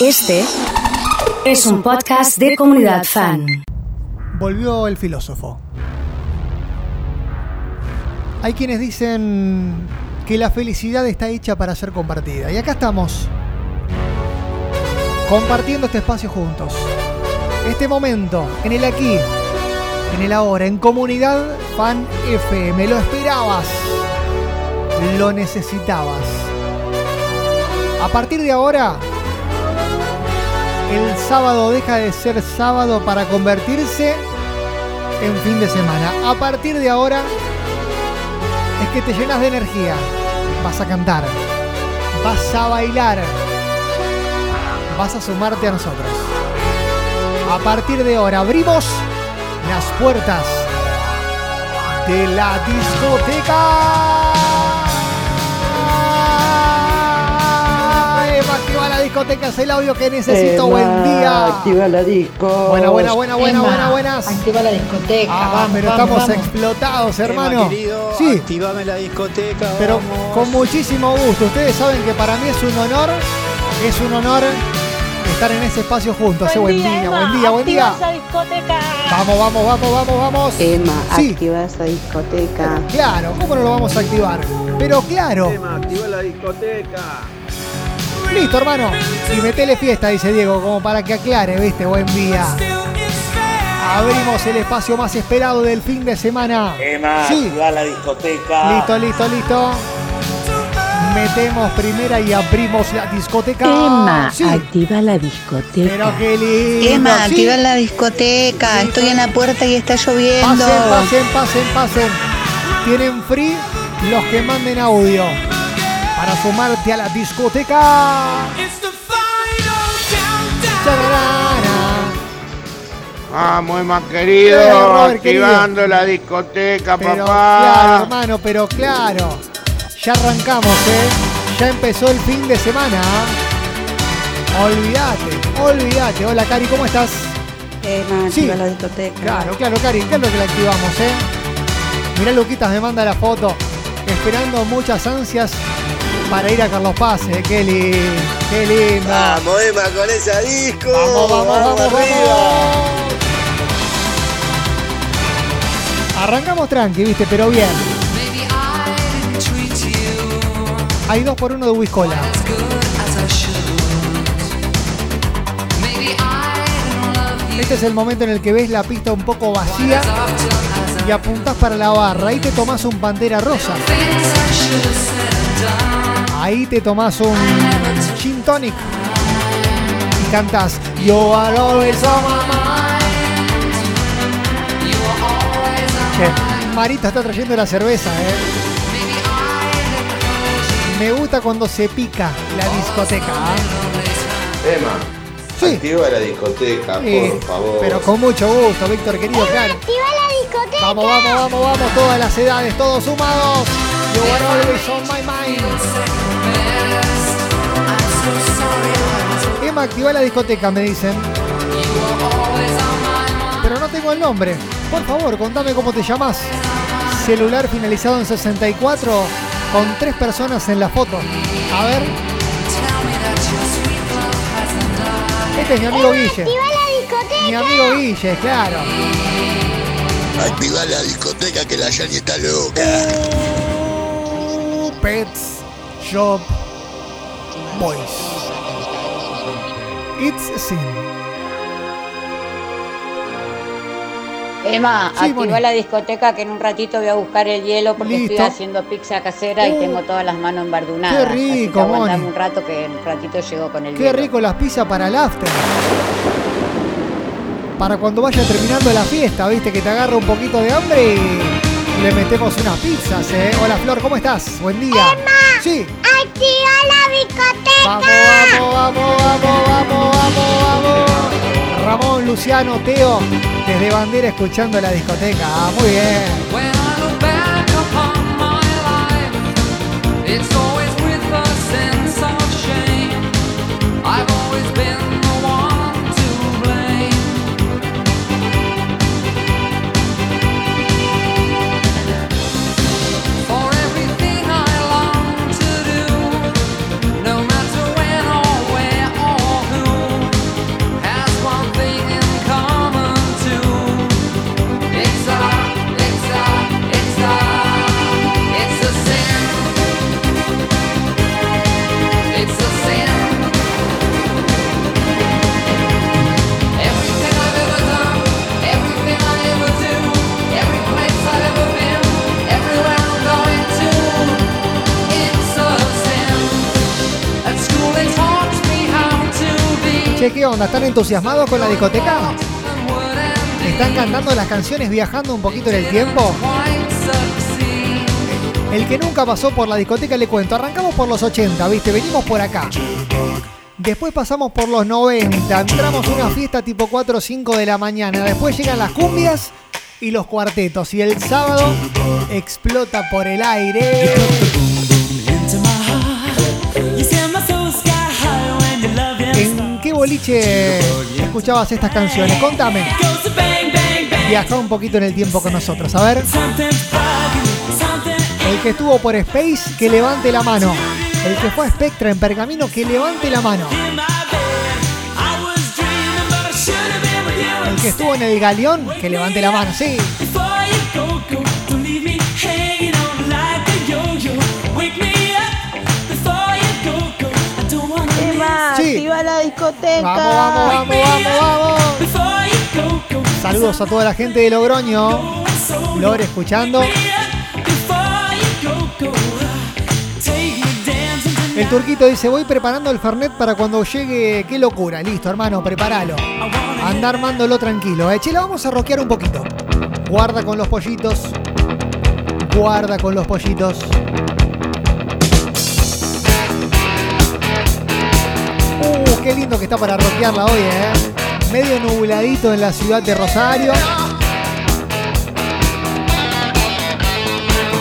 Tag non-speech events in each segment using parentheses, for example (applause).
Este es un podcast de comunidad fan. Volvió el filósofo. Hay quienes dicen que la felicidad está hecha para ser compartida. Y acá estamos, compartiendo este espacio juntos. Este momento, en el aquí, en el ahora, en comunidad fan FM. Lo esperabas, lo necesitabas. A partir de ahora, el sábado deja de ser sábado para convertirse en fin de semana. A partir de ahora es que te llenas de energía. Vas a cantar, vas a bailar, vas a sumarte a nosotros. A partir de ahora abrimos las puertas de la discoteca. Activa la discoteca, es el audio que necesito. Buen día. Activa la disco. Buena, buena, buena, buena, Emma, buena, buenas. Activa la discoteca. Ah, vamos, pero vamos, estamos vamos. explotados, Emma, hermano. querido, Sí, activame la discoteca. pero vamos. con muchísimo gusto. Ustedes saben que para mí es un honor, es un honor estar en ese espacio juntos. Eh, Buen, día, Emma, buen día, buen día. activa esa discoteca. Vamos, vamos, vamos, vamos, vamos. Emma, Sí. activa esa discoteca. Claro, ¿cómo no lo vamos a activar? Pero claro, Emma, activa la discoteca. Listo, hermano. Y metele fiesta, dice Diego, como para que aclare, ¿viste? Buen día. Abrimos el espacio más esperado del fin de semana. Emma, Sí. activa la discoteca. Listo, listo, listo. Metemos primera y abrimos la discoteca. Emma, Sí. activa la discoteca. Pero qué lindo. Emma, sí. activa la discoteca. Estoy en la puerta y está lloviendo. Pasen, pasen, pasen, pasen. Tienen free los que manden audio para sumarte a la discoteca. Vamos, Emma, Eh, querido. Robert, activando la discoteca, Pero claro, papá. hermano, pero claro. Ya arrancamos, ¿eh? Ya empezó el fin de semana. Olvídate, olvídate. Hola, Cari, ¿cómo estás? Emma, Sí. la discoteca. Claro, claro, Cari, ¿qué es lo que la activamos, eh? Mirá, Luquitas me manda la foto. Esperando muchas ansias para ir a Carlos Paz, eh. Qué lindo, qué lindo. Vamos, Emma, con esa disco. Vamos, vamos, vamos, arriba. vamos. Arrancamos tranqui, viste, pero bien. Hay dos por uno de Wiscola. Este es el momento en el que ves la pista un poco vacía y apuntás para la barra. Ahí te tomás un pantera rosa. Ahí te tomás un gin tonic y cantás You are always on my mind. Che, Marita está trayendo la cerveza, eh. Me gusta cuando se pica la discoteca. ¿ah? Emma, Sí. activa la discoteca, Sí, por favor. pero con mucho gusto, Víctor querido, claro. Vamos, vamos, vamos, vamos, todas las edades, todos sumados. You are always on my mind. Emma, activa la discoteca, me dicen. Pero no tengo el nombre. Por favor, contame cómo te llamas. Celular finalizado en 64 con tres personas en la foto. A ver. Este es mi amigo Guille. Mi amigo Guille, claro. Activa la discoteca que la Yani está loca. Pets Shop Boys. It's a sin. Emma, Sí, activa Moni. la discoteca que en un ratito voy a buscar el hielo porque Listo. estoy haciendo pizza casera y Uh, tengo todas las manos embardunadas. qué rico, Moni. un rato que en un ratito llego con el Qué hielo. rico las pizzas para el after. Para cuando vaya terminando la fiesta, viste que te agarra un poquito de hambre y le metemos unas pizzas, ¿eh? Hola Flor, ¿cómo estás? Buen día. Sí. Activa la discoteca. Vamos, vamos, vamos, vamos, vamos, vamos, vamos. Ramón, Luciano, Teo, desde Bandera escuchando la discoteca. Ah, muy bien. Che, ¿qué onda? ¿Están entusiasmados con la discoteca? ¿Están cantando las canciones viajando un poquito en el tiempo? El que nunca pasó por la discoteca le cuento. Arrancamos por los 80, ¿viste? Venimos por acá. Después pasamos por los 90. Entramos a una fiesta tipo 4 o 5 de la mañana. Después llegan las cumbias y los cuartetos. Y el sábado explota por el aire. Boliche escuchabas estas canciones? Contame. Viaja un poquito en el tiempo con nosotros. A ver. El que estuvo por Space, que levante la mano. El que fue a Spectra en Pergamino, que levante la mano. El que estuvo en el Galeón, que levante la mano, sí. La discoteca. Vamos, vamos, vamos, vamos, vamos. Saludos a toda la gente de Logroño. Lore escuchando. El turquito dice, voy preparando el Fernet para cuando llegue. Qué locura. Listo, hermano, prepáralo. Anda armándolo tranquilo. Eh. Che, la vamos a roquear un poquito. Guarda con los pollitos. Guarda con los pollitos. Qué lindo que está para rockearla hoy, eh. Medio nubladito en la ciudad de Rosario.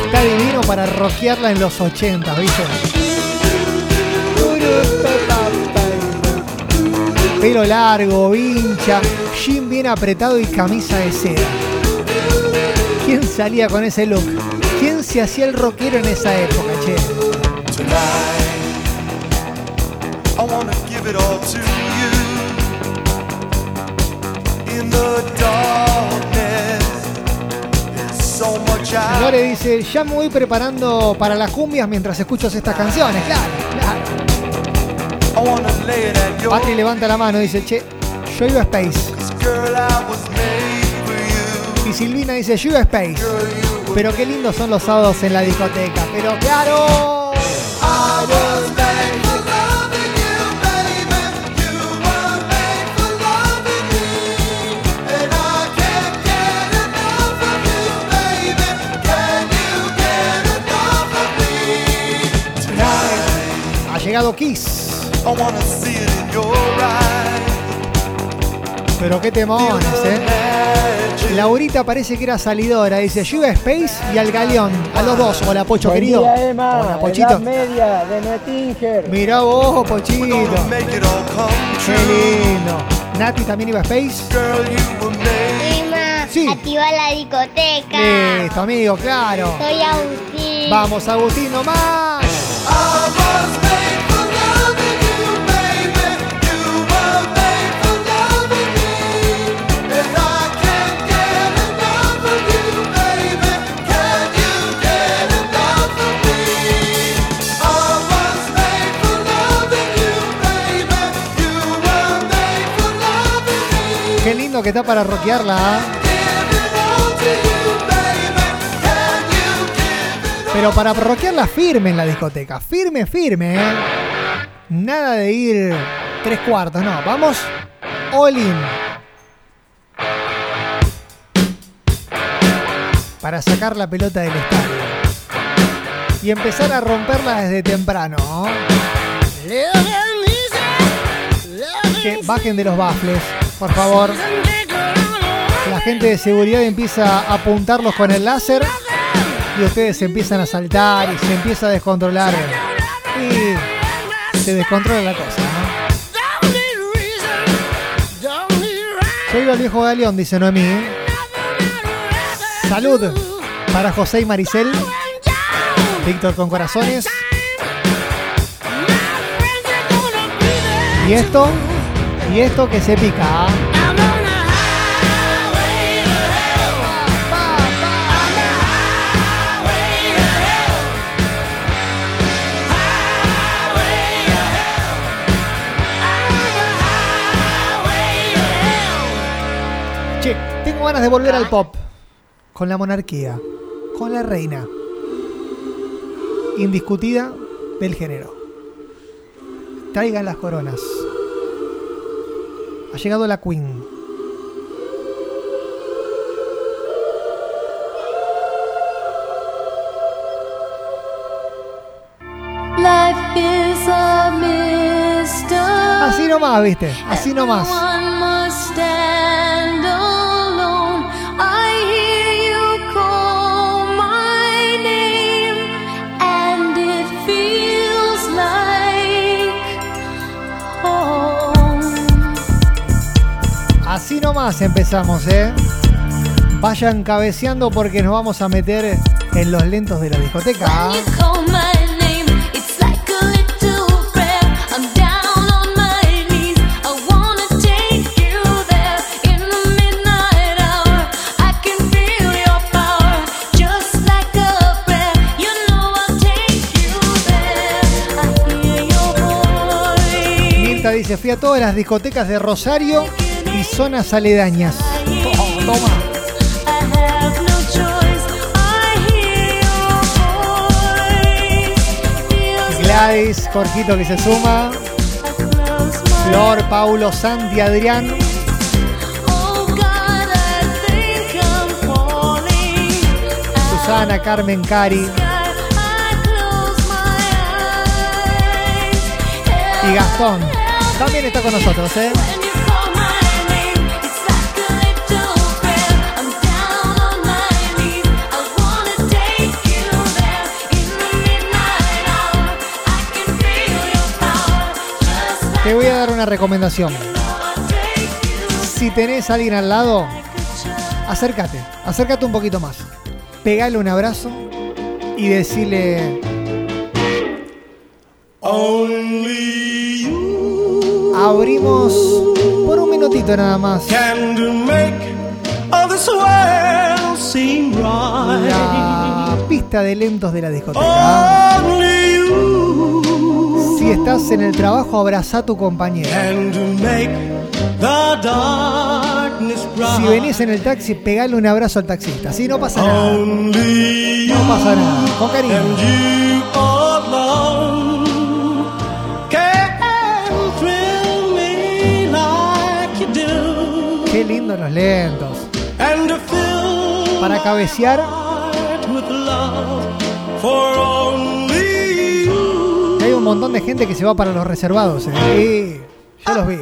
Está divino para rockearla en los 80, ¿viste? Pelo largo, vincha, jean bien apretado y camisa de seda. ¿Quién salía con ese look? ¿Quién se hacía el rockero en esa época, che? Give it all to you. In the darkness, there's so much I Lore dice, ya me voy preparando para las cumbias mientras escuchas estas canciones. Claro, claro. Patri levanta la mano y dice, che, yo iba a Space. Y Silvina dice, yo iba a Space. Pero qué lindos son los sábados en la discoteca. Pero claro. Llegado Kiss. I wanna see it in your eyes. Pero qué temones, eh. Laurita parece que era salidora. Dice, yo iba a Space y al Galeón. A los dos. Hola, Pocho, querido. Hola, Pochito. media de Nettinger. Mirá vos, Pochito. Make it all come Qué lindo. Nati también iba a Space. Emma, Sí. activa la discoteca. Listo, amigo, claro. Soy Agustín. Vamos, Agustín, nomás. Que está para rockearla. ¿ah? Pero para rockearla firme en la discoteca. Firme, firme, ¿eh? Nada de ir tres cuartos, no. Vamos all in. Para sacar la pelota del estadio. Y empezar a romperla desde temprano. Que bajen de los bafles, por favor. La gente de seguridad empieza a apuntarlos con el láser y ustedes se empiezan a saltar y se empieza a descontrolar. Y se descontrola la cosa. Soy el viejo Galeón, dice Noemí. Salud para José y Maricel. Víctor con corazones. Y esto, y esto que se pica. Ganas de volver al pop. Con la monarquía. Con la reina. Indiscutida del género. Traigan las coronas. Ha llegado la Queen. Así nomás, viste. Así nomás. Nomás empezamos, ¿eh? Vayan cabeceando porque nos vamos a meter en los lentos de la discoteca. Dice, fui a todas las discotecas de Rosario y zonas aledañas. Oh, toma. Gladys, Jorgito que se suma. Flor, Paulo, Santi, Adrián. Susana, Carmen, Cari y Gastón. También está con nosotros, ¿eh? Te voy a dar una recomendación. Si tenés a alguien al lado, acércate, acércate un poquito más. Pegale un abrazo y decirle. Abrimos por un minutito nada más la pista de lentos de la discoteca. Si estás en el trabajo, abraza a tu compañero. Si venís en el taxi, pegale un abrazo al taxista. Si no pasa nada. No pasa nada. Con cariño. Qué lindo los lentos. Para cabecear. Un montón de gente que se va para los reservados. ¿eh? Sí, yo los vi.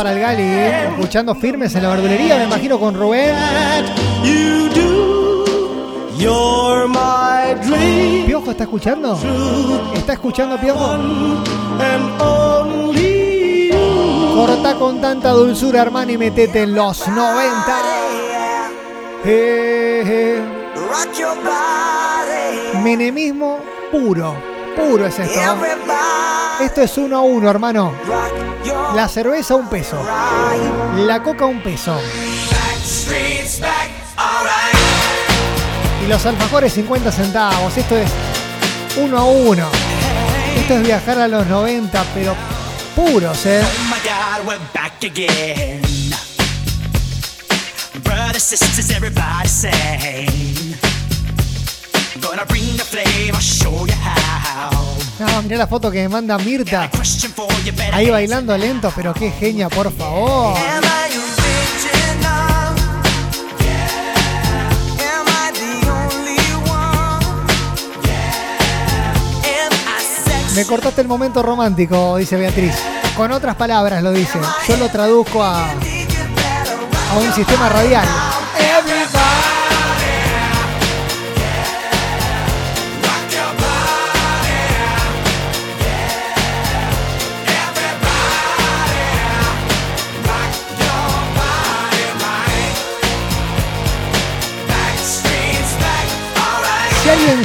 Para el Gali, ¿eh? escuchando firmes en la verdulería, me imagino con Rubén. ¿Piojo está escuchando? ¿Está escuchando Piojo? Corta con tanta dulzura, hermano, y metete en los 90. Eh, eh. Menemismo puro. Puro es esto. Esto es uno a uno, hermano. La cerveza un peso. La coca un peso. Y los alfajores 50 centavos. Esto es uno a uno. Esto es viajar a los 90, pero puros, ¿eh? Brothers, sisters, everybody sing. Gonna bring the flame, I'll show you how. No, mirá la foto que me manda Mirta. Ahí bailando lento, pero qué genia, por favor. Me cortaste el momento romántico, dice Beatriz. Con otras palabras lo dice. Yo lo traduzco a, a un sistema radial.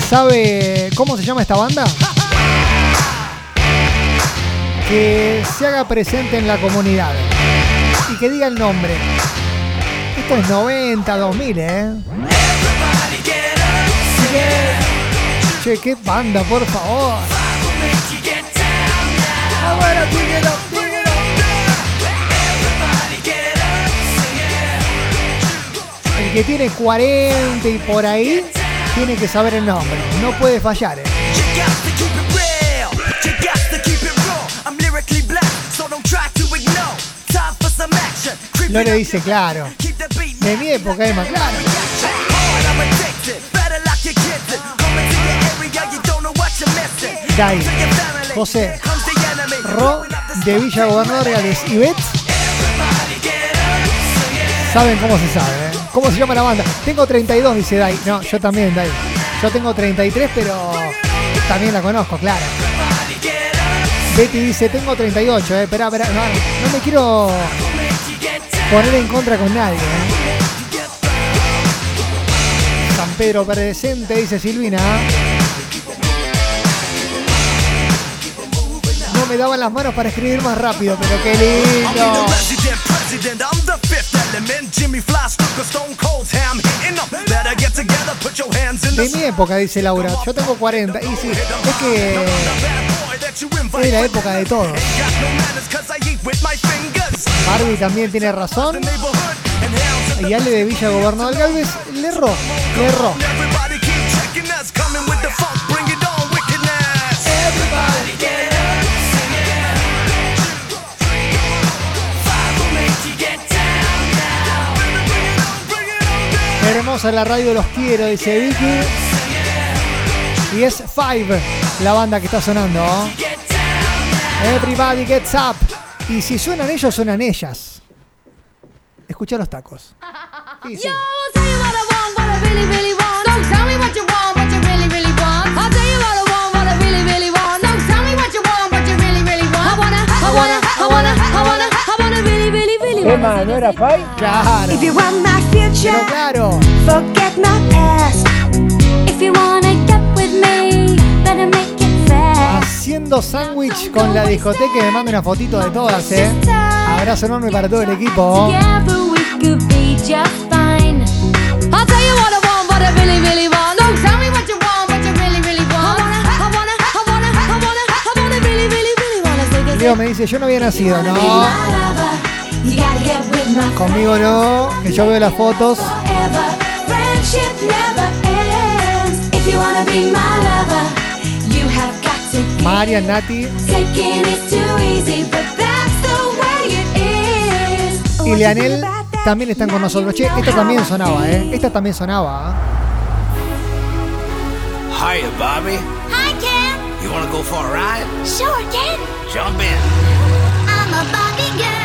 Sabe cómo se llama esta banda, que se haga presente en la comunidad. y que diga el nombre. Esto es 90, 2000, ¿eh? Che, qué banda, por favor. El que tiene 40 y por ahí tiene que saber el nombre. No puede fallar, ¿eh? No le dice claro. De mi época es más claro. Dai, José, Ro de Villa Gobernador y Bet saben cómo se sabe, ¿eh? ¿Cómo se llama la banda? Tengo 32, dice Dai. No, yo también, Dai. Yo tengo 33, pero también la conozco, claro. Betty dice, tengo 38, eh. Esperá, esperá. No, me quiero poner en contra con nadie, eh. San Pedro presente, dice Silvina. No me daban las manos para escribir más rápido, pero qué lindo. De mi época, dice Laura. Yo tengo 40. Y sí, es que es la época de todo. Barbie también tiene razón. Y Ale de Villa Gobernador Galvez le erró, le erró. Hermosa la radio, los quiero, dice Vicky. Y es Five, la banda que está sonando. Everybody gets up. Y si suenan ellos, suenan ellas. Escucha los tacos. Y sí. Emma, ¿no era Fai? Claro. If you want my future, Pero claro. forget my past. If you wanna get with me, better make it fast. Haciendo sándwich con la discoteca y me manda una fotito de todas, eh. Abrazo enorme para todo el equipo. Together we could be just fine. I'll tell you what I want, what I really, really want. Don't tell me what you want, what you really, really want. I wanna, I wanna, I wanna, I wanna, I wanna really, really, really wanna say this. Leo me dice, yo no había nacido, no. Conmigo no, que yo veo las fotos. forever. Friendship never ends. If you wanna be my lover, you have got to give. Marian, Nati Taking it too easy, but that's the way it is. y Leanel también están con nosotros. Che, esta también sonaba, eh. Esta también sonaba. ¿eh? Hiya, Bobby. Hi, Ken. You wanna go for a ride? Sure, Ken. Jump in. I'm a Barbie girl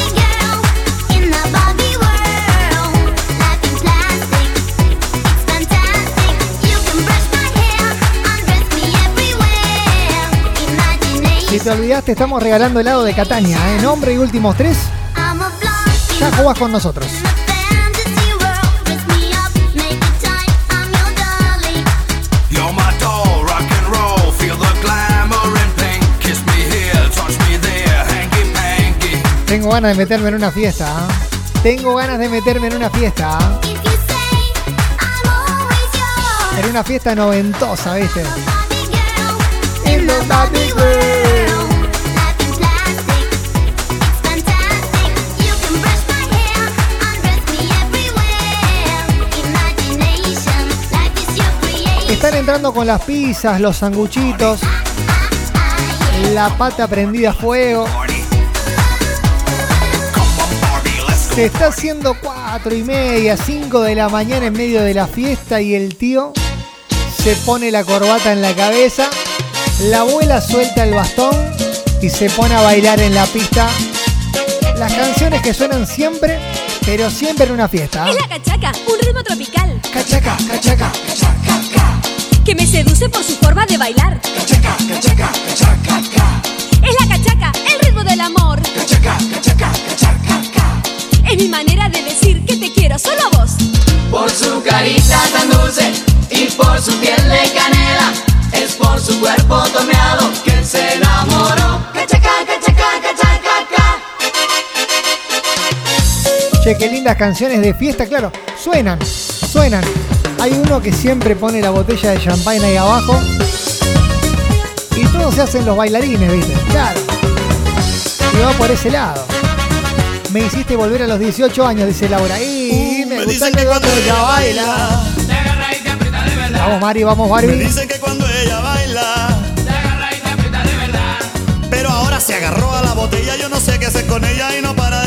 te olvidaste, estamos regalando helado de Catania, ¿eh? Nombre y últimos tres. Ya jugás con nosotros. Tengo ganas de meterme en una fiesta. ¿ah? Tengo ganas de meterme en una fiesta. ¿ah? En una fiesta noventosa, ¿viste? In the entrando con las pizzas, los sanguchitos, la pata prendida a fuego. Se está haciendo cuatro y media, cinco de la mañana en medio de la fiesta y el tío se pone la corbata en la cabeza, la abuela suelta el bastón y se pone a bailar en la pista las canciones que suenan siempre, pero siempre en una fiesta. Es la cachaca, un ritmo tropical Cachaca, cachaca, que me seduce por su forma de bailar. Cachaca, cachaca, cachaca. Es la cachaca, el ritmo del amor. Cachaca, cachaca, cachaca. Es mi manera de decir que te quiero solo vos. Por su carita tan dulce y por su piel de canela, es por su cuerpo tomeado que se enamoró. Cachaca, cachaca, cachaca. Che, qué lindas canciones de fiesta, claro, suenan suenan. Hay uno que siempre pone la botella de champagne ahí abajo. Y todos se hacen los bailarines, ¿viste? Claro. Y va por ese lado. Me hiciste volver a los 18 años, dice Laura. Y me, gusta que cuando ella baila. Vamos, Mari, vamos, Me Barbie. dicen que cuando ella baila Pero ahora se agarró a la botella Yo no sé qué hacer con ella y no para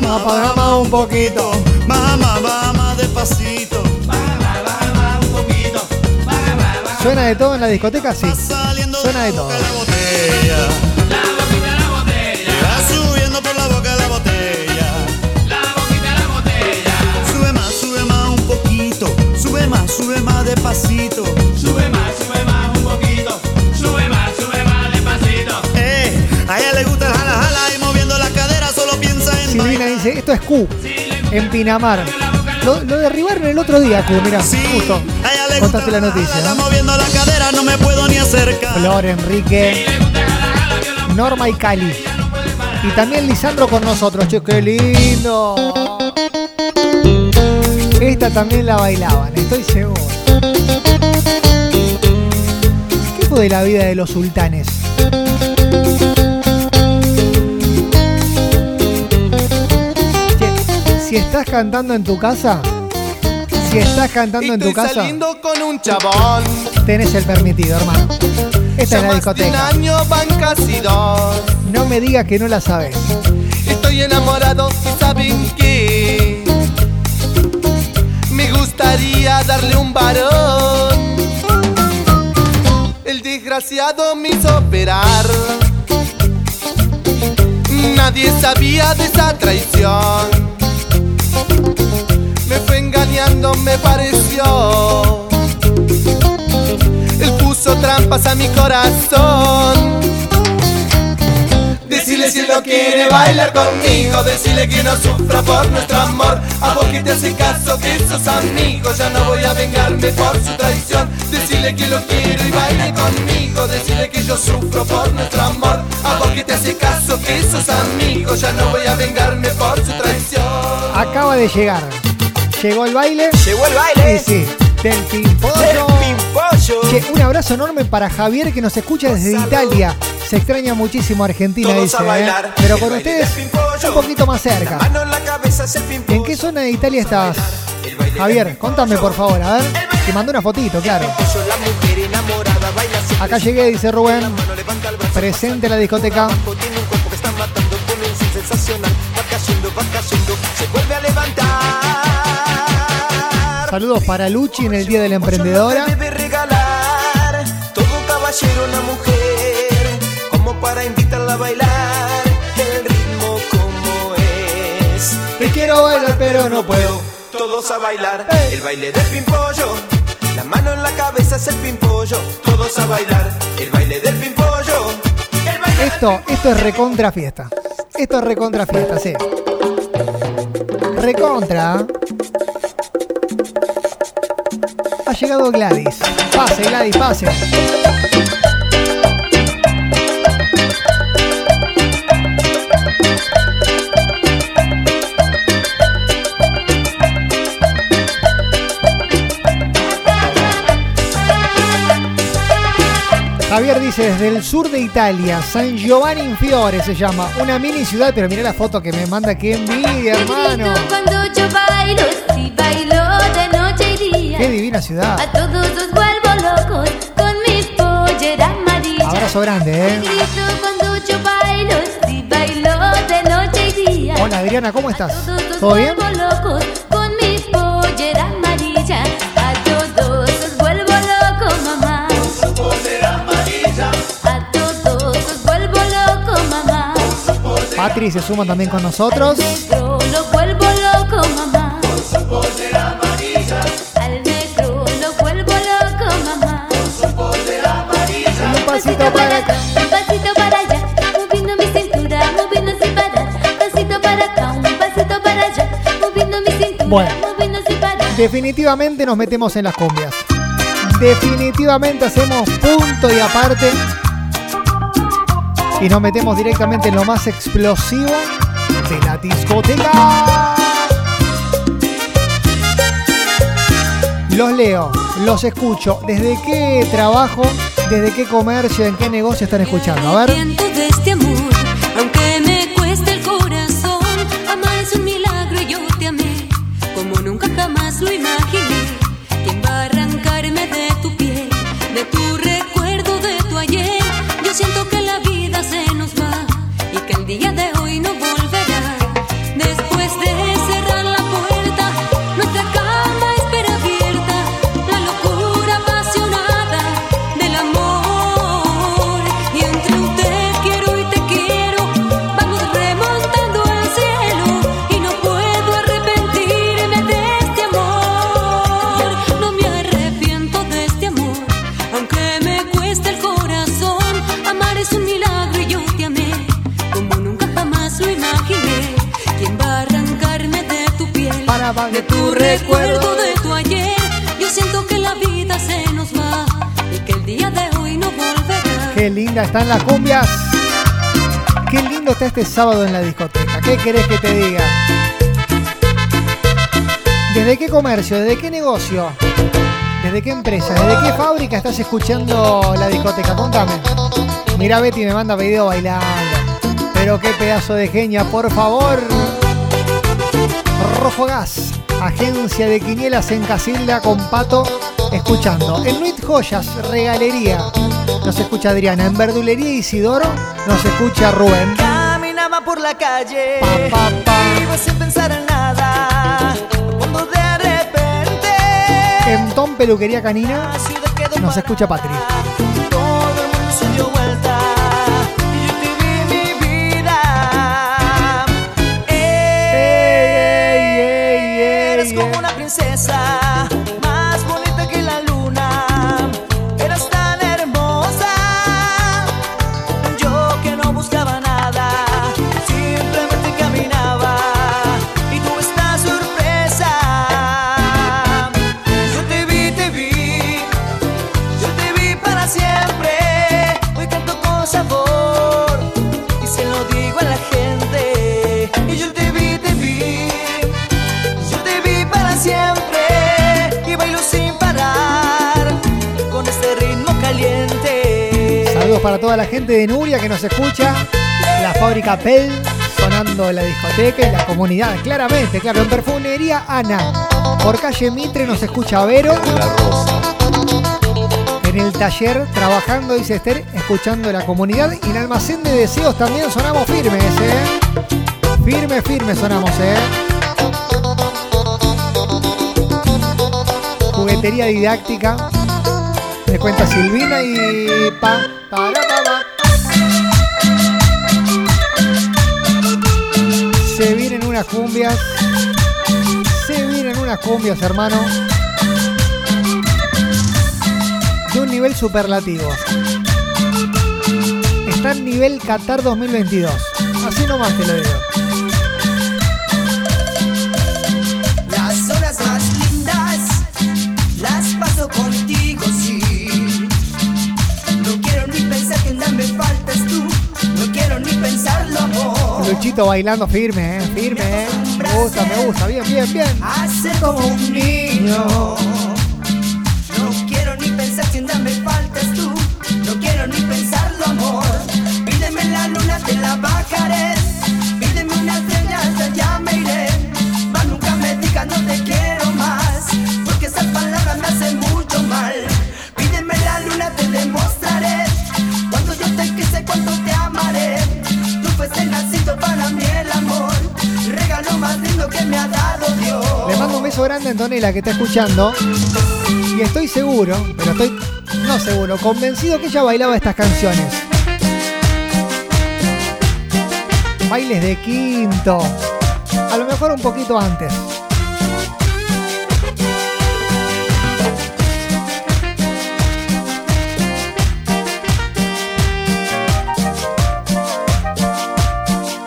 Baja más un poquito. Mamá, va más despacito ¿Suena de todo en la discoteca? Sí. Suena de la todo. la botella La boquita de la botella, va subiendo por la boca de la botella la boquita de la botella. Sube más, sube más un poquito Sube más, sube más despacito dice, esto es Q, en Pinamar. Lo, lo derribaron el otro día, Q, mira, Sí, justo. Contaste la noticia, ¿no? moviendo la cadera no me puedo ni acercar. Flor, Enrique, Norma y Cali. Y también Lisandro con nosotros, che, qué lindo. Esta también la bailaban, estoy seguro. ¿Qué fue de la vida de los sultanes? Si estás cantando en tu casa, si estás cantando en tu casa, saliendo con un chabón. tenés el permitido, hermano. Esta es Ya la de un discoteca. año van casi dos. No me digas que no la sabes. Estoy enamorado y saben qué. Me gustaría darle un varón. El desgraciado me hizo operar. Nadie sabía de esa traición. Fue engañando, me pareció. Él puso trampas a mi corazón. Decirle si él no quiere bailar conmigo Decirle que no sufra por nuestro amor A vos que te hace caso que sos amigo Ya no voy a vengarme por su traición Decirle que lo quiero y baile conmigo Decirle que yo sufro por nuestro amor A vos que te hace caso que sos amigo Ya no voy a vengarme por su traición Acaba de llegar. Llegó el baile. Llegó el baile. Sí, sí. Del Pimpollo. Che, un abrazo enorme para Javier que nos escucha desde Italia. Se extraña muchísimo Argentina, Todos dice. a ¿eh? bailar. Pero con ustedes del un poquito más cerca. Mano en la cabeza es el pimpollo ¿En qué zona de Italia estás? Javier, contame por favor, a ver. Te mandó una fotito, claro. La Acá llegué, dice Rubén. Presente en la discoteca. Saludos para Luchi en el Día de la Emprendedora. Debe regalar todo caballero una mujer, como para invitarla a bailar. El ritmo como es. Te quiero bailar, pero no puedo. Todos a bailar el baile del pimpollo. La mano en la cabeza es el pimpollo. Todos a bailar el baile del pimpollo. Esto, esto es recontra fiesta. Esto es recontra fiesta, sí. Recontra. Llegado Gladys. Pase, Gladys, pase. Javier dice desde el sur de Italia, San Giovanni in Fiore se llama, una mini ciudad, pero mira la foto que me manda, qué envidia, hermano. Cuando yo bailo Qué divina ciudad. A todos los vuelvo locos con mis polleras amarillas. Abrazo grande, eh. Grito cuando yo bailo, si bailo de noche y día. Hola Adriana, ¿cómo estás? Todos los ¿Todo bien? vuelvo locos con mis polleras amarillas. A todos los vuelvo locos, mamá. A todos los vuelvo locos, mamá. Patri se suma también con nosotros. Yo lo vuelvo loco, para acá, un pasito para allá, moviendo mi cintura, moviendo sin parar. Pasito para acá, un pasito para allá, moviendo mi cintura, Bueno. moviendo sin parar. Definitivamente nos metemos en las cumbias. Definitivamente hacemos punto y aparte. Y nos metemos directamente en lo más explosivo de la discoteca. Los leo, los escucho. ¿Desde qué trabajo, desde qué comercio, en qué negocio están escuchando? A ver. Están las cumbias. Qué lindo está este sábado en la discoteca. ¿Qué querés que te diga? ¿Desde qué comercio? ¿Desde qué negocio? ¿Desde qué empresa? ¿Desde qué fábrica estás escuchando la discoteca? Contame. Mira, Betty me manda pedido bailando. Pero qué pedazo de genia, por favor. Rojo Gas, agencia de quinielas en Casilda con Pato, escuchando. En Nuit Joyas, regalería, nos escucha Adriana. En Verdulería Isidoro, nos escucha Rubén. Caminaba por la calle, iba sin pensar en nada. Cuando de repente En Tom Peluquería Canina, nos escucha Patri. Saludos para toda la gente de Nuria que nos escucha. La fábrica Pel sonando en la discoteca y la comunidad, claramente, claro. En perfumería Ana. Por calle Mitre nos escucha Vero. En el taller trabajando, dice Esther, escuchando la comunidad. Y en almacén de deseos también sonamos firmes, ¿eh? Firme, firme sonamos, ¿eh? Juguetería didáctica. Me cuenta Silvina y pa, para, pa, pa. Se vienen unas cumbias. Se vienen unas cumbias, hermano. De un nivel superlativo. Está en nivel Qatar 2022. Así nomás te lo digo. Bailando firme, eh, firme, eh. Me gusta, me gusta. Bien, bien, bien. Hace como un niño. Antonella que está escuchando. Y estoy seguro, pero estoy no seguro, convencido que ella bailaba estas canciones. Bailes de quinto. A lo mejor un poquito antes.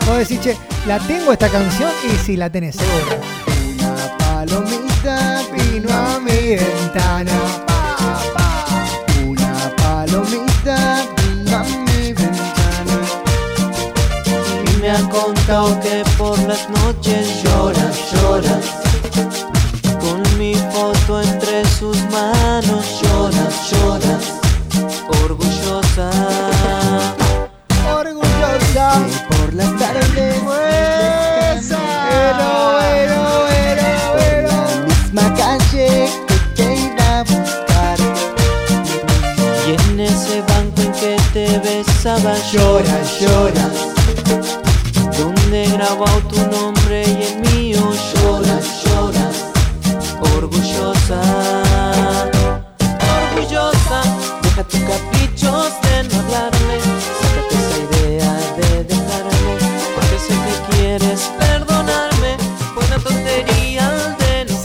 Vos decís, che, ¿la tengo esta canción? Y sí, la tenés seguro. Una palomita mi ventana. Una palomita vino a mi ventana. Y me ha contado que por las noches lloras, lloras. Besaba lloras,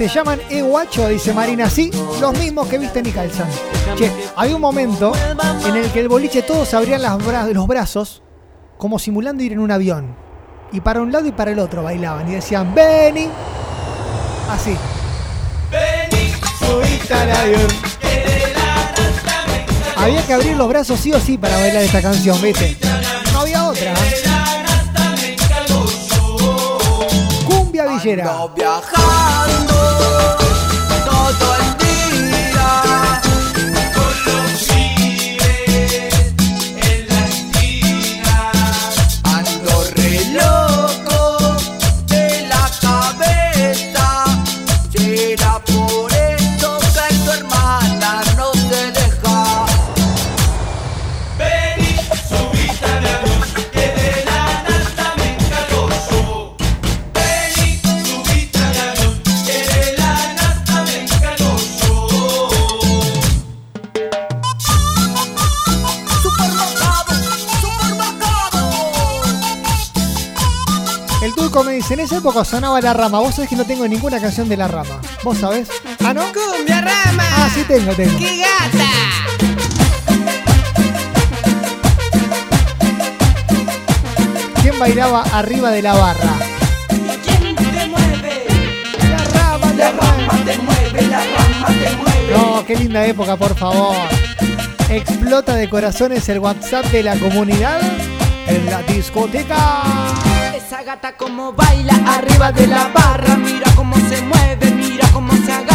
Se llaman E-Guacho, dice Marina. Sí, los mismos que visten y calzan. Che, había un momento en el que el boliche todos abrían las bra- los brazos como simulando ir en un avión. Y para un lado y para el otro bailaban y decían, Benny. Así. Subiste al avión. Había que abrir los brazos sí o sí para bailar esta canción, ¿viste? No había otra. ¿eh? Cumbia Villera. Viajando época sonaba La Rama. Vos sabés que no tengo ninguna canción de La Rama. ¿Vos sabés? ¿Ah, no? ¡Cumbia Rama! Ah, sí tengo, tengo. ¡Qué gata! ¿Quién bailaba arriba de la barra? ¿Quién te mueve? La rama, La rama te mueve, la rama te mueve. No, qué linda época, por favor. Explota de corazones el WhatsApp de la comunidad en la discoteca. Gata como baila arriba de la barra, mira cómo se mueve, mira cómo se agacha.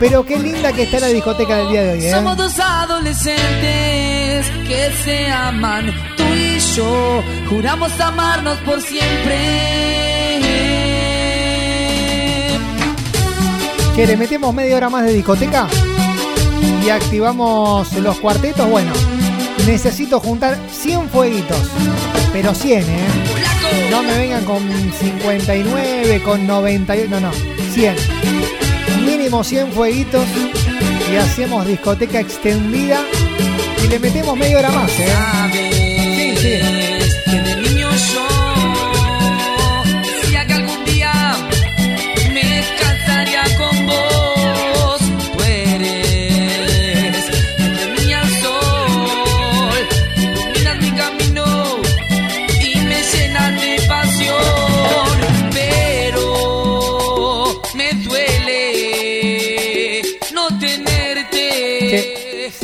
Pero qué linda que está la discoteca del día de hoy, ¿eh? Somos dos adolescentes que se aman, tú y yo. Juramos amarnos por siempre. Le metemos media hora más de discoteca y activamos los cuartetos. Bueno, necesito juntar 100 fueguitos, pero 100, ¿eh? No me vengan con 59, con 98, no, no, 100. Mínimo 100 fueguitos y hacemos discoteca extendida y le metemos media hora más, ¿eh?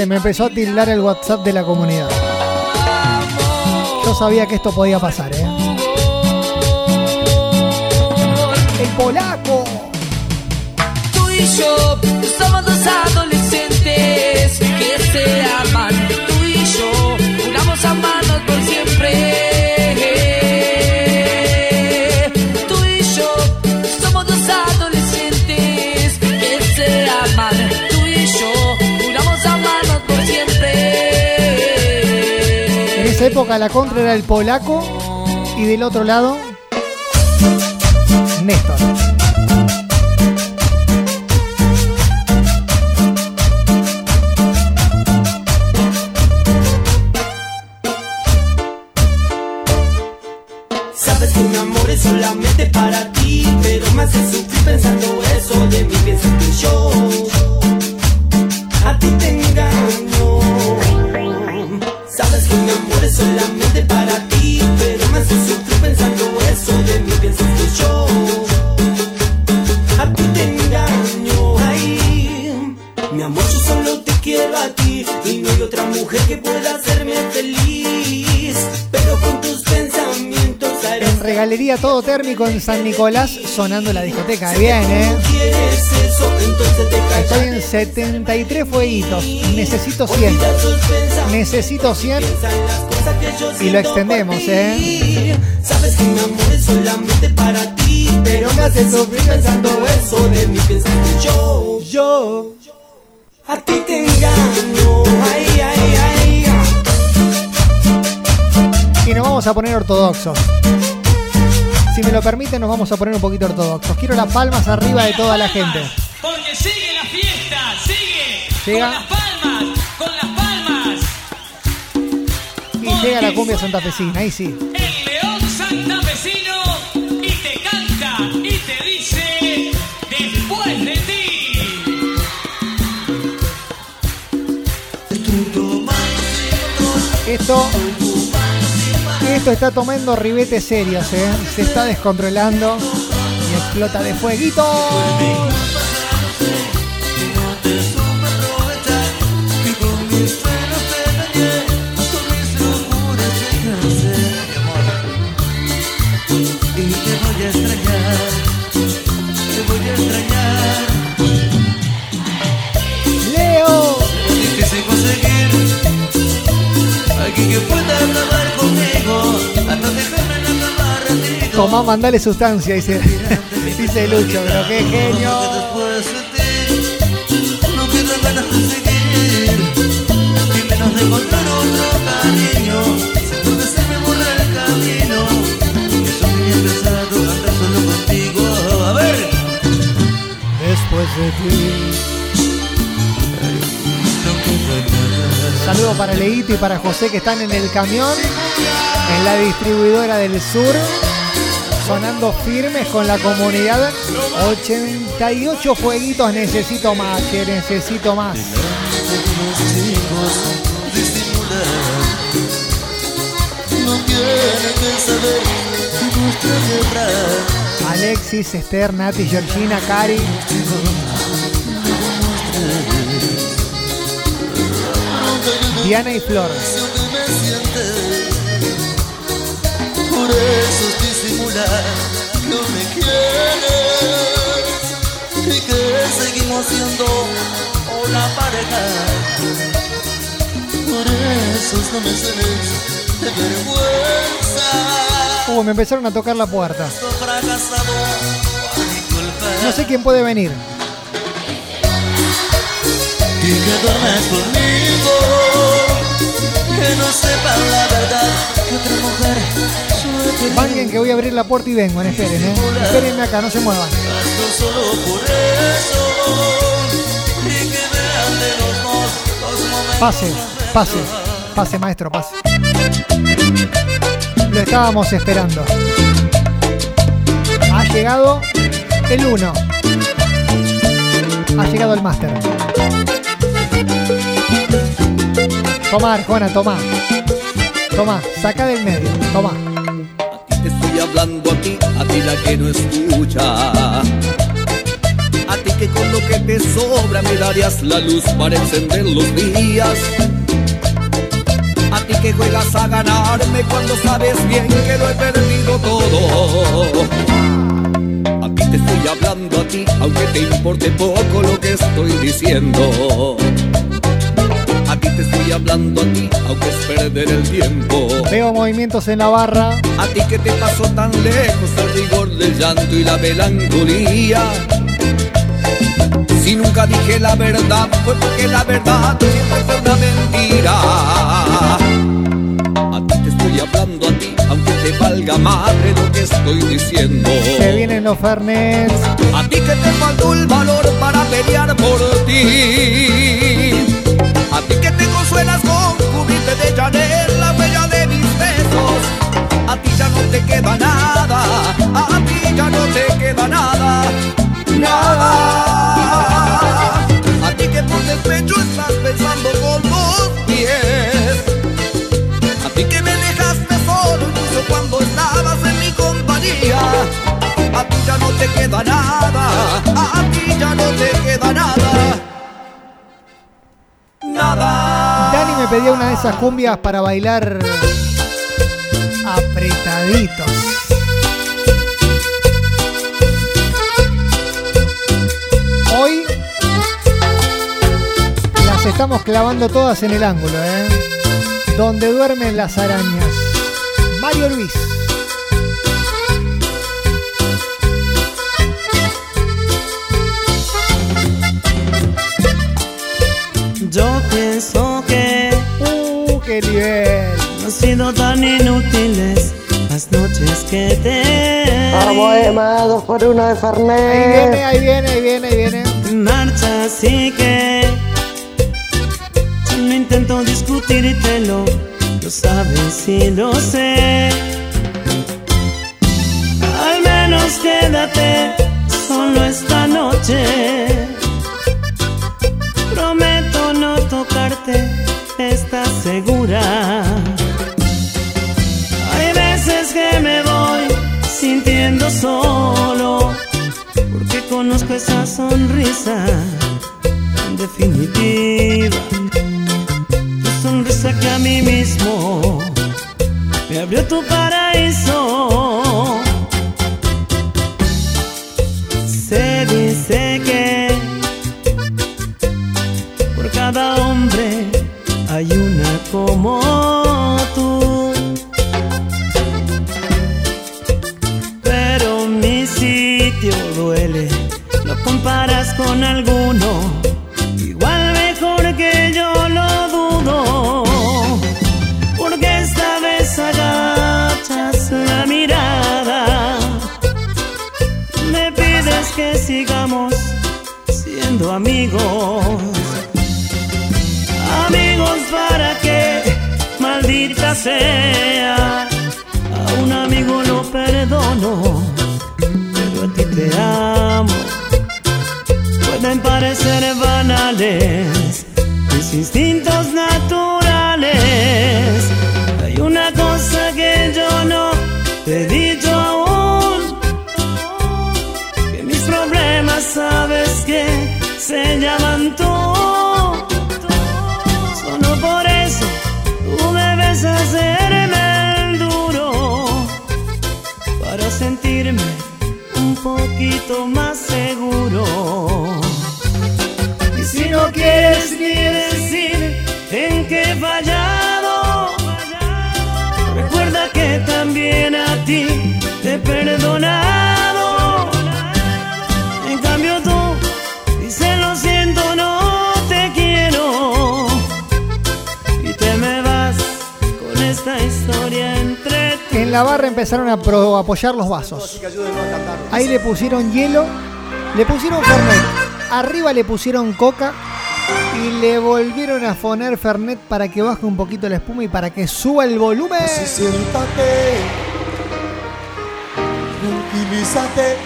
Se me empezó a tildar el WhatsApp de la comunidad. Yo sabía que esto podía pasar, ¿eh? El polaco. Tú y yo la contra era el polaco y del otro lado, Néstor. En San Nicolás sonando la discoteca. Bien, ¿eh? Estoy en 73 fueguitos. Necesito 100. Necesito 100 y lo extendemos, ¿eh? Sabes que mi amor es solamente para ti, pero me sufrir pensando eso de mí piensas que yo, yo a ti te engaño. Ay, ay, ay. Y nos vamos a poner ortodoxos. Si me lo permiten, nos vamos a poner un poquito ortodoxos. Quiero las palmas arriba de toda la gente. Porque sigue la fiesta, sigue. Llega. Con las palmas, con las palmas. Y llega la cumbia santafesina, ahí sí. El león santafesino y te canta y te dice después de ti. Esto, está tomando ribetes serios, ¿eh? Se está descontrolando y explota de fueguito. Tomá, mandale sustancia, dice, (laughs) dice Lucho, pero qué genio. Después de ti. Saludo para Leito y para José que están en el camión, en la distribuidora del sur, sonando firmes con la comunidad. 88 fueguitos, necesito más, que necesito más. Alexis, Esther, Nati, Georgina, Cari. Diana y Flor. Por eso no me quieres y que seguimos siendo una pareja. Por eso no me de vergüenza. Uh, me empezaron a tocar la puerta. No sé quién puede venir. Y que duermes conmigo Que no sepan la verdad Banquen que voy a abrir la puerta y vengo, esperen, eh. Espérenme acá, no se muevan. Pase, pase, pase maestro, pase. Lo estábamos esperando. Ha llegado el 1. Ha llegado el máster. Toma, Arjona, toma. Toma, saca del medio, toma. Te estoy hablando a ti, a ti la que no escucha. A ti que con lo que te sobra me darías la luz para encender los días. A ti que juegas a ganarme cuando sabes bien que lo he perdido todo. A ti te estoy hablando a ti, aunque te importe poco lo que estoy diciendo. Te estoy hablando a ti, aunque es perder el tiempo. Veo movimientos en la barra. A ti que te pasó tan lejos el rigor del llanto y la melancolía. Si nunca dije la verdad, fue porque la verdad siempre fue una mentira. A ti estoy hablando a ti, aunque te valga madre lo que estoy diciendo. Se vienen los Fernets. A ti que te faltó el valor para pelear por ti. A ti que te consuelas con cubrirte de Chanel la huella de mis besos. A ti ya no te queda nada. A ti ya no te queda nada. Nada. A ti que por despecho estás pensando con dos pies. A ti que me dejaste solo incluso cuando estabas en mi compañía. A ti ya no te queda nada. A ti ya no te queda nada. Nada. Dani me pedía una de esas cumbias para bailar apretaditos. Hoy las estamos clavando todas en el ángulo, ¿eh? Donde duermen las arañas. Mario Luis. Qué nivel. no han sido tan inútiles las noches que te Vamos, Emma, dos por uno de Ahí viene, Fernet. ahí viene, ahí viene, ahí viene. marcha así que yo no intento discutírtelo lo sabes y lo sé al menos quédate solo esta noche prometo no tocarte hay veces que me voy sintiendo solo porque conozco esa sonrisa en definitiva. Tu sonrisa que a mí mismo me abrió tu paraíso. Se dice que por cada hombre hay una como tú. pero mi sitio duele. No comparas con alguno, igual mejor que yo lo dudo. Porque esta vez agachas la mirada, me pides que sigamos siendo. Amigos sea, a un amigo lo perdono, pero a ti te amo. Pueden parecer banales mis instintos naturales. He perdonado. En cambio tú dices lo siento, no te quiero. Y te me vas con esta historia entre tú. En la barra empezaron a pro- apoyar los vasos. Ahí le pusieron hielo, le pusieron Fernet, arriba le pusieron coca y le volvieron a poner Fernet para que baje un poquito la espuma y para que suba el volumen. Así siéntate, tranquilízate,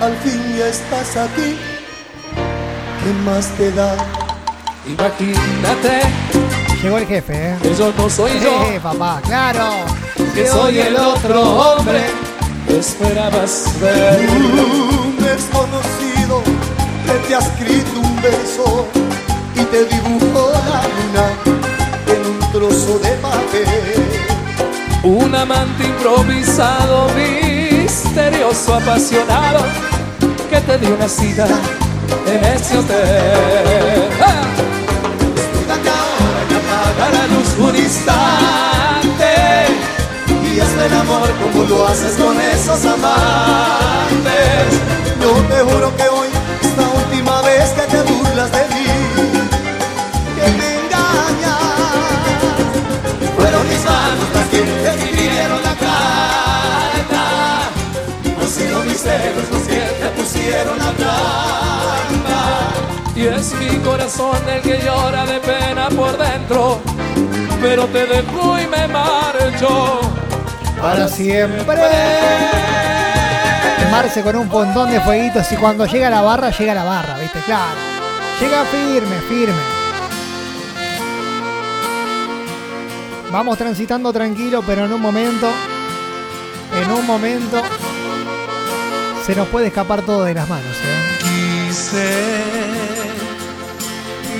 al fin ya estás aquí. ¿Qué más te da? Imagínate Llegó el jefe, ¿eh? que yo no soy yo, Eh, papá, claro. que soy el otro hombre que esperabas ver. Un desconocido que te ha escrito un verso y te dibujó la luna en un trozo de papel. Un amante improvisado, misterioso, apasionado, que te dio una cita en ese hotel. ¡Ah! Ahora y apaga Para luz un instante y hazme amor como lo haces con esos amantes. Yo te juro que hoy es la última vez que te hicieron trampa. Y es mi corazón el que llora de pena por dentro, pero te dejo y me marcho. Para siempre. Quemarse con un montón de fueguitos y cuando llega la barra, llega la barra, ¿viste? Claro. Llega firme, firme. Vamos transitando tranquilo, pero en un momento, en un momento, se nos puede escapar todo de las manos. ¿eh? Quise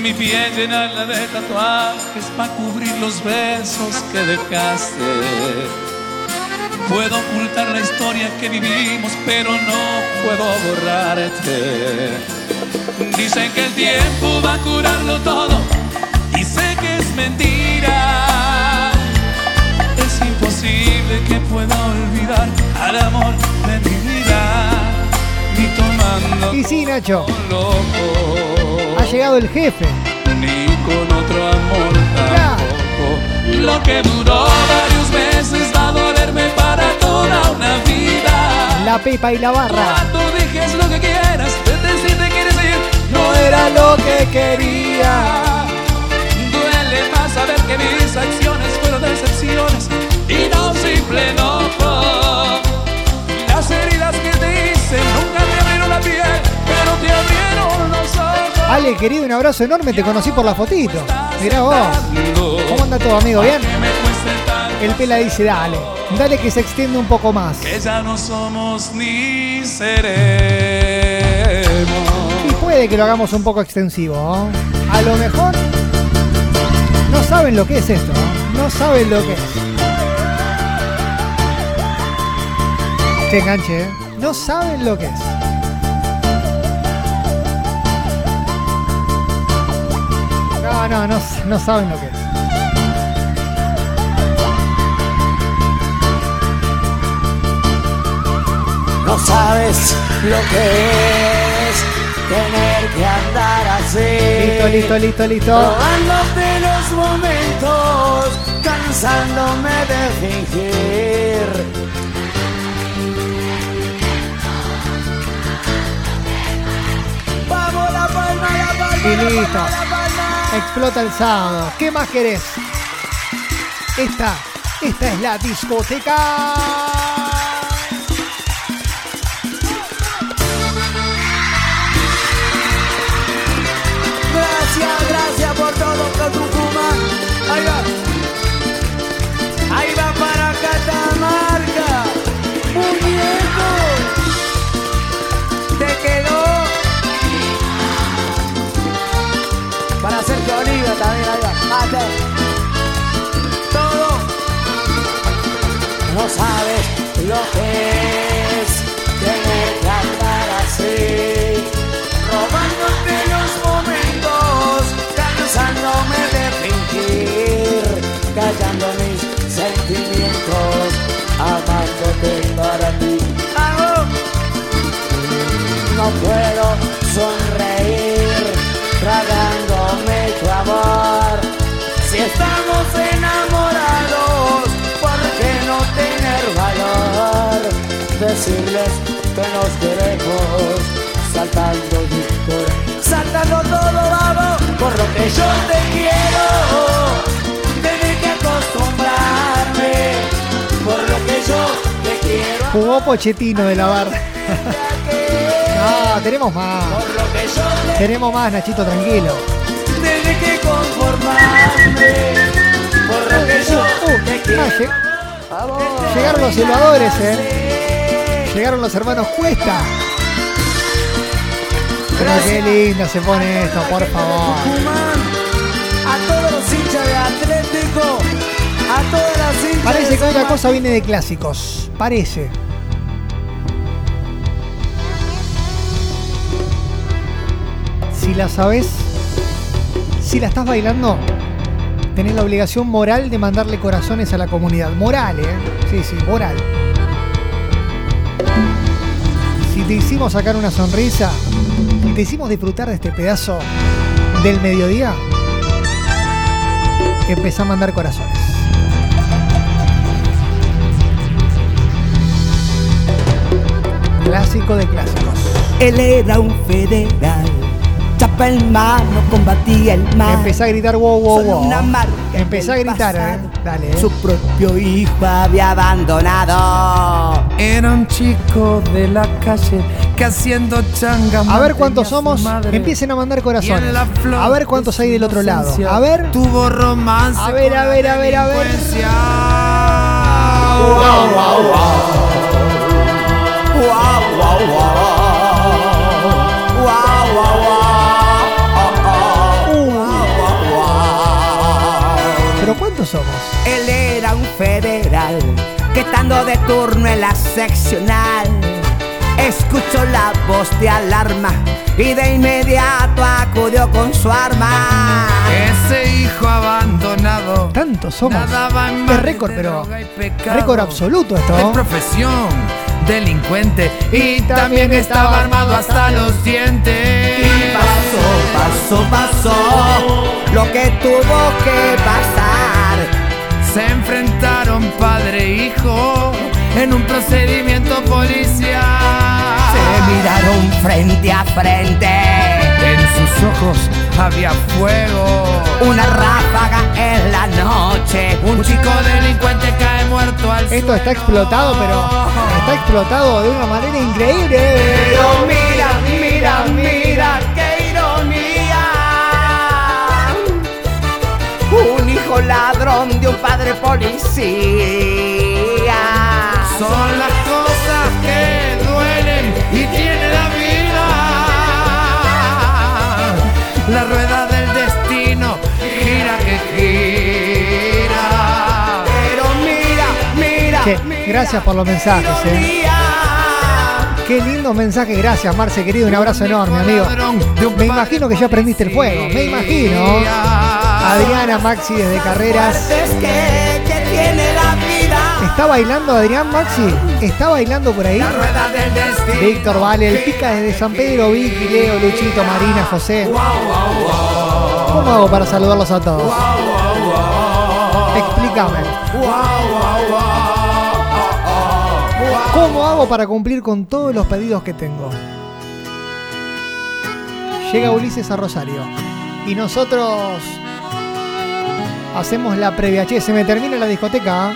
mi piel llenarla de tatuajes para cubrir los besos que dejaste. Puedo ocultar la historia que vivimos, pero no puedo borrarte. Dicen que el tiempo va a curarlo todo y sé que es mentira. Es imposible que pueda olvidar al amor de mi vida, Y sí, Nacho, loco, ha llegado el jefe. ni con otro amor tampoco. Lo que duró varios meses va a dolerme para toda una vida. La Pepa y la barra. Tú dijes lo que quieras, vete si te quieres ir. No era lo que quería. Duele más saber que mis acciones fueron decepciones y no un simple enojo. Las heridas que Ale, querido, un abrazo enorme. Te conocí por la fotito. Mirá vos. ¿Cómo anda todo, amigo? ¿Bien? El Pela dice, dale. Dale que se extiende un poco más. Que ya no somos ni seremos. Y puede que lo hagamos un poco extensivo. ¿no? A lo mejor no saben lo que es esto. ¿no? No saben lo que es. Que enganche, ¿eh? No saben lo que es. No, no, no, no saben lo que es. No sabes lo que es tener que andar así. Listo, listo, listo, listo. Robándote los momentos, cansándome de fingir. Vamos la palma, la palma, Y la listo. palma, la palma. Explota el sábado. ¿Qué más querés? Esta, esta es la discoteca. Gracias, gracias por todo, Tucumán. Ahí va. Sergio Oliva también, ahí va. Todo. No sabes lo que es tener que andar así. Robándote los momentos, cansándome de fingir, callando mis sentimientos, amándote para ti. ¡Hago! No puedo estamos enamorados, ¿por qué no tener valor? Decirles que nos queremos, saltando victoria, saltando todo, vamos, por lo que yo te quiero. Tenés que acostumbrarme, por lo que yo te quiero. Jugó Pochettino de la barra. No, (laughs) tenemos más. Tenemos más, Nachito, tranquilo. Tenés que conformarme, por lo que yo te quiero. Ah, lleg- Llegaron los silbadores, eh. Llegaron los hermanos Cuesta. Pero qué lindo se pone esto, por favor. A todos los hinchas de Atlético, a todas las hinchas Parece que una cosa viene de clásicos. Parece. Si la sabes, si la estás bailando, tenés la obligación moral de mandarle corazones a la comunidad. Moral, ¿eh? Sí, sí, moral. Si te hicimos sacar una sonrisa, si te hicimos disfrutar de este pedazo del mediodía, empezá a mandar corazones. Clásico de clásicos. Él era un federal. Chapa en mano, combatía el mal. Empecé a gritar wow, wow, Solo wow. una marca Empecé a gritar, eh. pasado. Dale, eh. Su propio hijo había abandonado. Era un chico de la calle que haciendo changa. A ver cuántos somos. madre. Empiecen a mandar corazones. A ver cuántos hay del otro lado. A ver. Tuvo romance. A ver, a ver, a ver, a ver. Somos? Él era un federal que estando de turno en la seccional escuchó la voz de alarma y de inmediato acudió con su arma. Ese hijo abandonado. Tantos somos. Es récord, pero. Récord absoluto esto. De profesión, delincuente. Y también estaba armado hasta los dientes. Y pasó, pasó, pasó lo que tuvo que pasar. Se enfrentaron padre e hijo en un procedimiento policial. Se miraron frente a frente. En sus ojos había fuego. Una ráfaga en la noche. Un chico delincuente cae muerto al Esto está explotado, pero está explotado de una manera increíble. Pero mira, mira, mira, hijo ladrón de un padre policía. Son las cosas que duelen y tiene la vida. La rueda del destino gira que gira. Pero mira, mira, Che, gracias por los mensajes, eh. Qué lindo mensaje, gracias Marce, querido, un abrazo enorme, amigo. Me imagino que ya prendiste el fuego, me imagino. Adriana Maxi desde Carreras. ¿Está bailando Adrián Maxi? ¿Está bailando por ahí? Víctor Vale, el pica desde San Pedro, Vicky, Leo, Luchito, Marina, José. ¿Cómo hago para saludarlos a todos? Explícame. ¿Cómo hago para cumplir con todos los pedidos que tengo? Llega Ulises a Rosario y nosotros hacemos la previa. Che, se me termina la discoteca. ¿ah?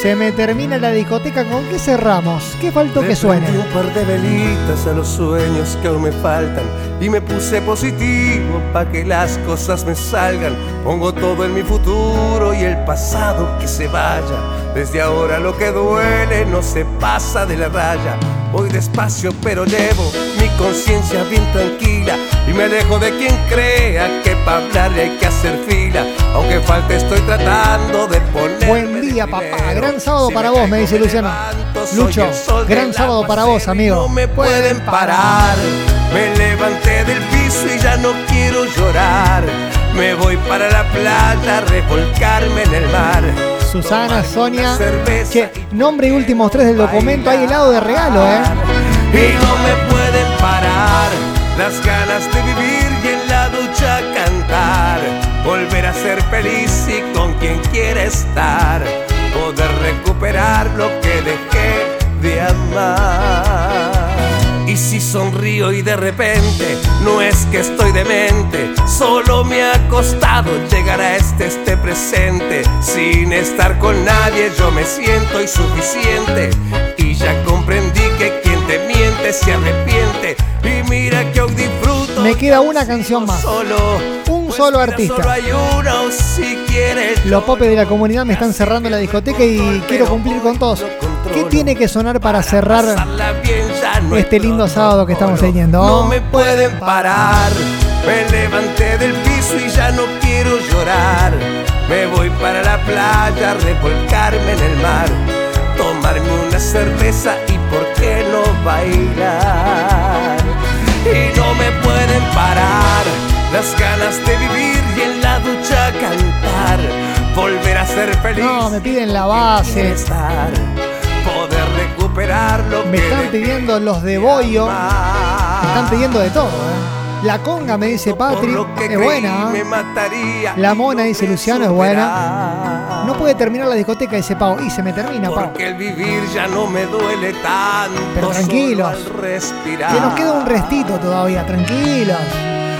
Se me termina la discoteca. ¿Con qué cerramos? ¿Qué faltó que suene? un par de velitas a los sueños que aún me faltan y me puse positivo para que las cosas me salgan. Pongo todo en mi futuro y el pasado que se vaya. Desde ahora lo que duele no se pasa de la raya. Voy despacio pero llevo mi conciencia bien tranquila y me alejo de quien crea que para hablarle hay que hacer fila. Aunque falte estoy tratando de poner Buen día, papá. Gran sábado para vos, me dice Luciano. Lucho, gran sábado para vos, amigo. No me pueden parar. Me levanté del piso y ya no quiero llorar. Me voy para la playa a revolcarme en el mar. Susana, Sonia. Che, nombre y últimos tres del documento. Hay helado de regalo, ¿eh? Y no me pueden parar las ganas de vivir y en la ducha cantar. Volver a ser feliz y con quien quiera estar. Poder recuperar lo que dejé de amar. Y si sonrío y de repente no es que estoy demente, solo me ha costado llegar a este este presente. Sin estar con nadie yo me siento insuficiente y ya comprendí que quien te miente se arrepiente. Me queda una canción más. Un solo artista. Los popes de la comunidad me están cerrando la discoteca y quiero cumplir con todos. ¿Qué tiene que sonar para cerrar este lindo sábado que estamos teniendo? No me pueden parar. Me levanté del piso y ya no quiero llorar. Me voy para la playa revolcarme en el mar. Tomarme una cerveza y por qué no bailar. Y no me pueden parar las ganas de vivir y en la ducha cantar. Volver a ser feliz. No, me piden la base. Estar, poder recuperar lo Me que están pidiendo los de Boyo. Me están pidiendo de todo, ¿eh? La conga, me dice Patri, es buena. me mataría. La mona, dice Luciano, es buena. No puede terminar la discoteca, dice Pau. Y se me termina, Pau. Porque el vivir ya no me duele tanto. Pero tranquilos. Que nos queda un restito todavía, tranquilos.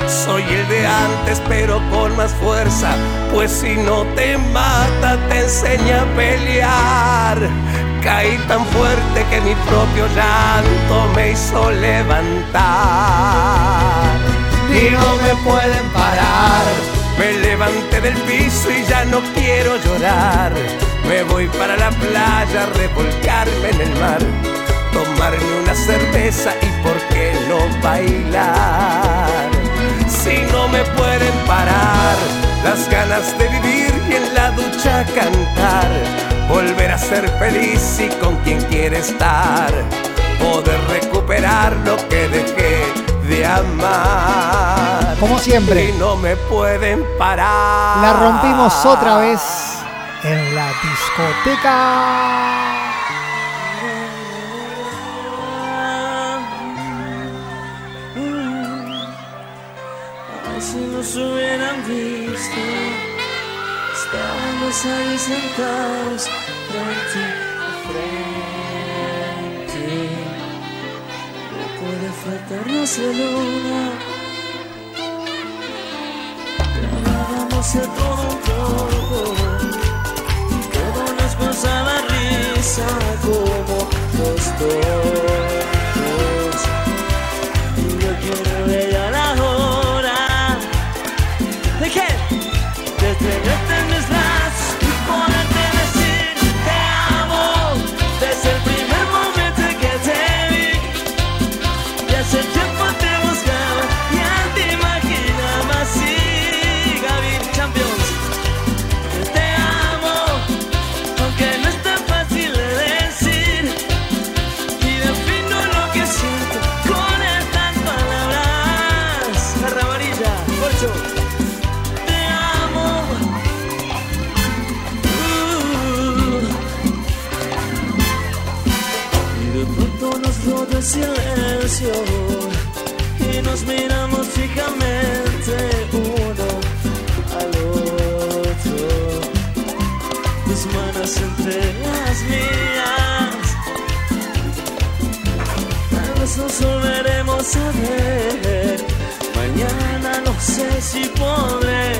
Soy el de antes, pero con más fuerza. Pues si no te mata, te enseña a pelear. Caí tan fuerte que mi propio llanto me hizo levantar. Y no me pueden parar. Me levanté del piso y ya no quiero llorar. Me voy para la playa, revolcarme en el mar. Tomarme una cerveza y por qué no bailar. Si no me pueden parar las ganas de vivir y en la ducha cantar. Volver a ser feliz y con quien quiere estar. Poder recuperar lo que dejé de amar. Como siempre. Y no me pueden parar. La rompimos otra vez en la discoteca. Si nos hubieran visto, estábamos ahí sentados frente a frente. No puede faltarnos la luna. Grabábamos de todo un poco, todo nos causaba risa como los. Mañana no sé si podré